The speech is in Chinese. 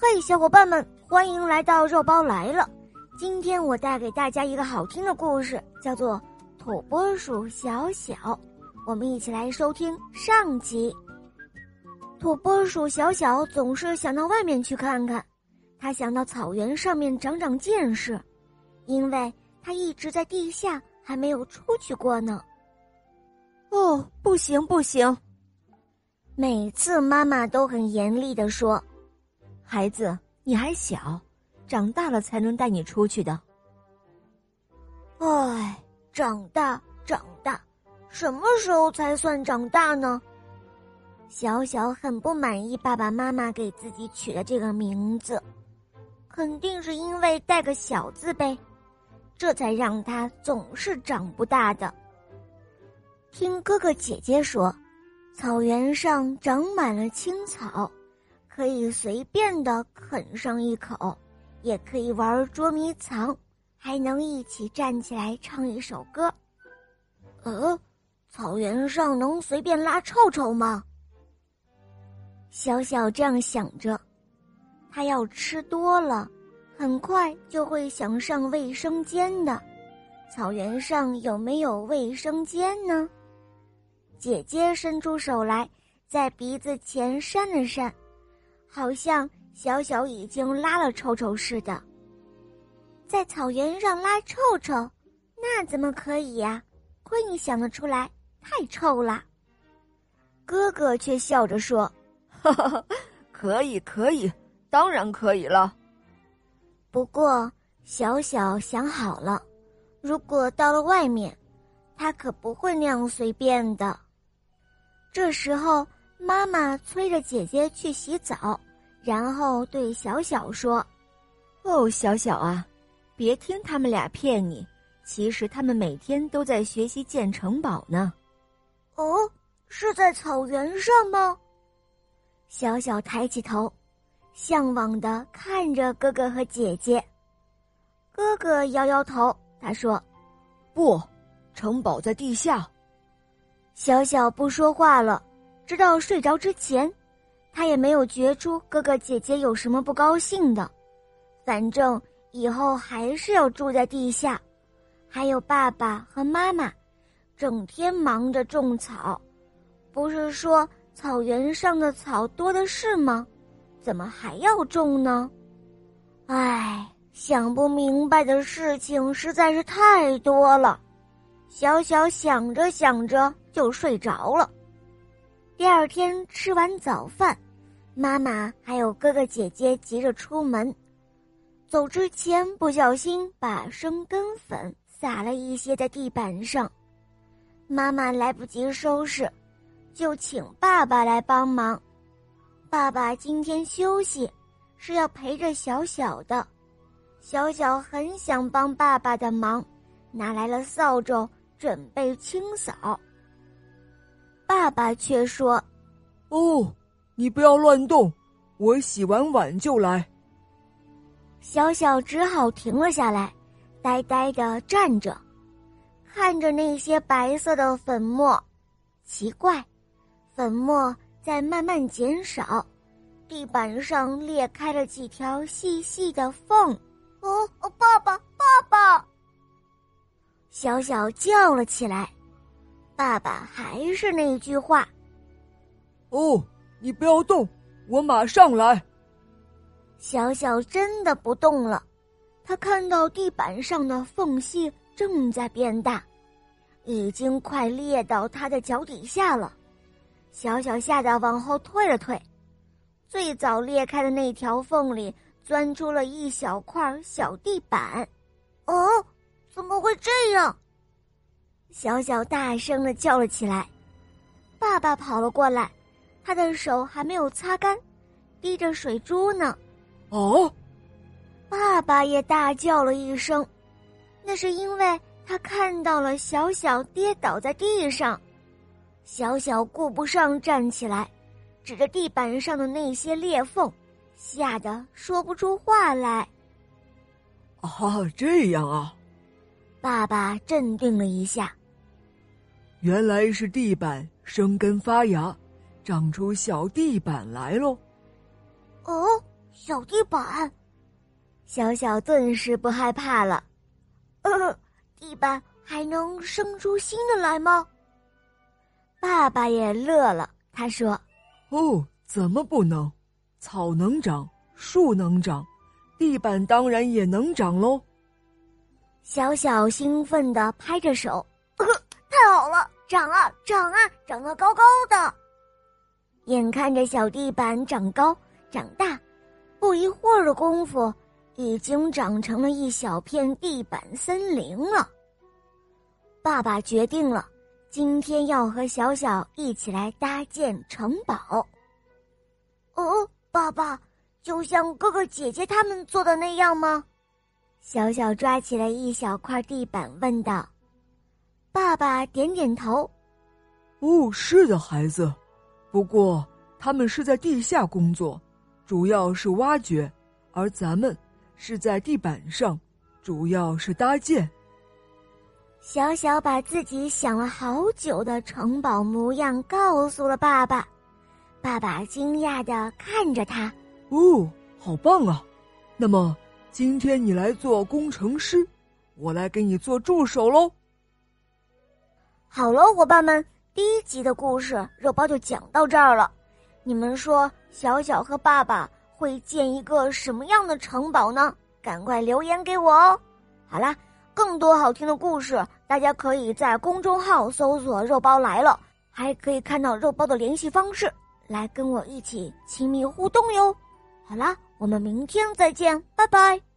嘿，小伙伴们，欢迎来到肉包来了。今天我带给大家一个好听的故事，叫做《土拨鼠小小》。我们一起来收听上集。土拨鼠小小总是想到外面去看看，他想到草原上面长长见识，因为他一直在地下，还没有出去过呢。哦，不行不行！每次妈妈都很严厉的说：“孩子，你还小，长大了才能带你出去的。”唉，长大长大，什么时候才算长大呢？小小很不满意爸爸妈妈给自己取的这个名字，肯定是因为带个小字呗，这才让他总是长不大的。听哥哥姐姐说，草原上长满了青草，可以随便的啃上一口，也可以玩捉迷藏，还能一起站起来唱一首歌。呃，草原上能随便拉臭臭吗？小小这样想着，他要吃多了，很快就会想上卫生间的。草原上有没有卫生间呢？姐姐伸出手来，在鼻子前扇了扇，好像小小已经拉了臭臭似的。在草原上拉臭臭，那怎么可以呀？亏你想得出来，太臭了。哥哥却笑着说。哈哈，可以可以，当然可以了。不过小小想好了，如果到了外面，他可不会那样随便的。这时候，妈妈催着姐姐去洗澡，然后对小小说：“哦，小小啊，别听他们俩骗你，其实他们每天都在学习建城堡呢。”哦，是在草原上吗？小小抬起头，向往的看着哥哥和姐姐。哥哥摇摇头，他说：“不，城堡在地下。”小小不说话了，直到睡着之前，他也没有觉出哥哥姐姐有什么不高兴的。反正以后还是要住在地下，还有爸爸和妈妈，整天忙着种草，不是说。草原上的草多的是吗？怎么还要种呢？唉，想不明白的事情实在是太多了。小小想着想着就睡着了。第二天吃完早饭，妈妈还有哥哥姐姐急着出门，走之前不小心把生根粉撒了一些在地板上，妈妈来不及收拾。就请爸爸来帮忙。爸爸今天休息，是要陪着小小的。小小很想帮爸爸的忙，拿来了扫帚准备清扫。爸爸却说：“哦，你不要乱动，我洗完碗就来。”小小只好停了下来，呆呆的站着，看着那些白色的粉末，奇怪。粉末在慢慢减少，地板上裂开了几条细细的缝。哦，爸爸，爸爸！小小叫了起来。爸爸还是那句话：“哦，你不要动，我马上来。”小小真的不动了。他看到地板上的缝隙正在变大，已经快裂到他的脚底下了。小小吓得往后退了退，最早裂开的那条缝里钻出了一小块小地板。哦，怎么会这样？小小大声的叫了起来。爸爸跑了过来，他的手还没有擦干，滴着水珠呢。哦，爸爸也大叫了一声，那是因为他看到了小小跌倒在地上。小小顾不上站起来，指着地板上的那些裂缝，吓得说不出话来。啊，这样啊！爸爸镇定了一下。原来是地板生根发芽，长出小地板来喽。哦，小地板。小小顿时不害怕了。呃，地板还能生出新的来吗？爸爸也乐了，他说：“哦，怎么不能？草能长，树能长，地板当然也能长喽。”小小兴奋的拍着手：“太好了，长啊，长啊，长得高高的！”眼看着小地板长高长大，不一会儿的功夫，已经长成了一小片地板森林了。爸爸决定了。今天要和小小一起来搭建城堡。哦，爸爸，就像哥哥姐姐他们做的那样吗？小小抓起了一小块地板，问道。爸爸点点头。哦，是的，孩子。不过他们是在地下工作，主要是挖掘，而咱们是在地板上，主要是搭建。小小把自己想了好久的城堡模样告诉了爸爸，爸爸惊讶的看着他，哦，好棒啊！那么今天你来做工程师，我来给你做助手喽。好了，伙伴们，第一集的故事肉包就讲到这儿了。你们说小小和爸爸会建一个什么样的城堡呢？赶快留言给我哦。好啦。更多好听的故事，大家可以在公众号搜索“肉包来了”，还可以看到肉包的联系方式，来跟我一起亲密互动哟。好啦，我们明天再见，拜拜。